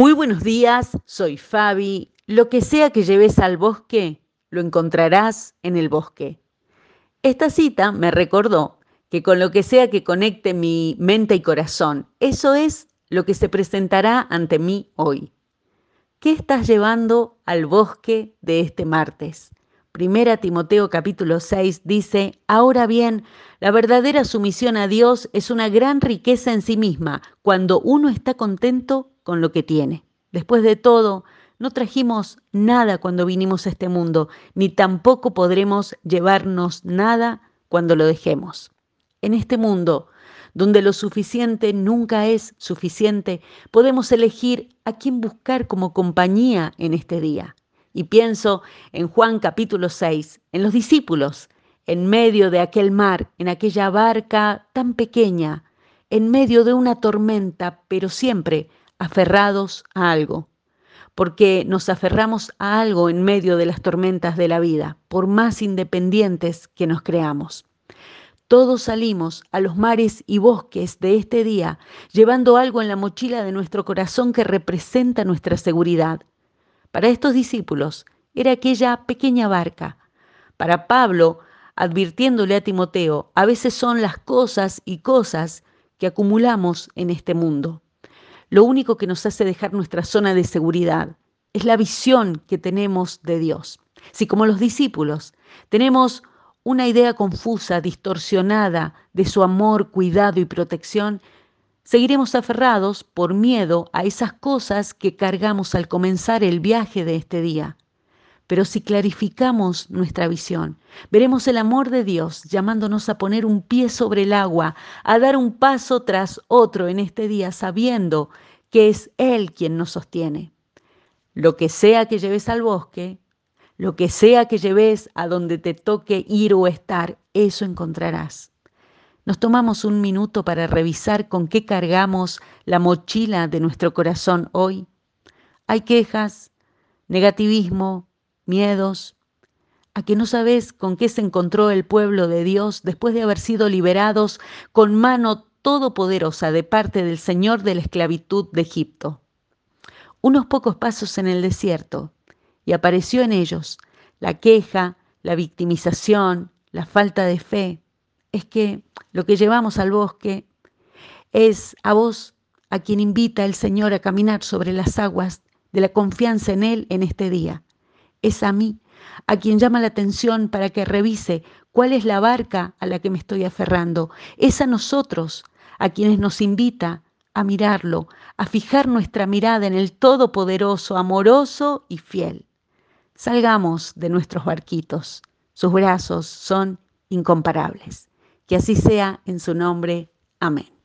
Muy buenos días, soy Fabi. Lo que sea que lleves al bosque, lo encontrarás en el bosque. Esta cita me recordó que con lo que sea que conecte mi mente y corazón, eso es lo que se presentará ante mí hoy. ¿Qué estás llevando al bosque de este martes? Primera Timoteo capítulo 6 dice, ahora bien, la verdadera sumisión a Dios es una gran riqueza en sí misma cuando uno está contento con lo que tiene. Después de todo, no trajimos nada cuando vinimos a este mundo, ni tampoco podremos llevarnos nada cuando lo dejemos. En este mundo, donde lo suficiente nunca es suficiente, podemos elegir a quién buscar como compañía en este día. Y pienso en Juan capítulo 6, en los discípulos, en medio de aquel mar, en aquella barca tan pequeña, en medio de una tormenta, pero siempre aferrados a algo. Porque nos aferramos a algo en medio de las tormentas de la vida, por más independientes que nos creamos. Todos salimos a los mares y bosques de este día llevando algo en la mochila de nuestro corazón que representa nuestra seguridad. Para estos discípulos era aquella pequeña barca. Para Pablo, advirtiéndole a Timoteo, a veces son las cosas y cosas que acumulamos en este mundo. Lo único que nos hace dejar nuestra zona de seguridad es la visión que tenemos de Dios. Si como los discípulos tenemos una idea confusa, distorsionada de su amor, cuidado y protección, seguiremos aferrados por miedo a esas cosas que cargamos al comenzar el viaje de este día. Pero si clarificamos nuestra visión, veremos el amor de Dios llamándonos a poner un pie sobre el agua, a dar un paso tras otro en este día, sabiendo que es Él quien nos sostiene. Lo que sea que lleves al bosque, lo que sea que lleves a donde te toque ir o estar, eso encontrarás. Nos tomamos un minuto para revisar con qué cargamos la mochila de nuestro corazón hoy. Hay quejas, negativismo, miedos. ¿A que no sabes con qué se encontró el pueblo de Dios después de haber sido liberados con mano todopoderosa de parte del Señor de la esclavitud de Egipto? Unos pocos pasos en el desierto y apareció en ellos la queja, la victimización, la falta de fe. Es que lo que llevamos al bosque es a vos a quien invita el Señor a caminar sobre las aguas de la confianza en Él en este día. Es a mí a quien llama la atención para que revise cuál es la barca a la que me estoy aferrando. Es a nosotros a quienes nos invita a mirarlo, a fijar nuestra mirada en el Todopoderoso, amoroso y fiel. Salgamos de nuestros barquitos. Sus brazos son incomparables. Que así sea en su nombre. Amén.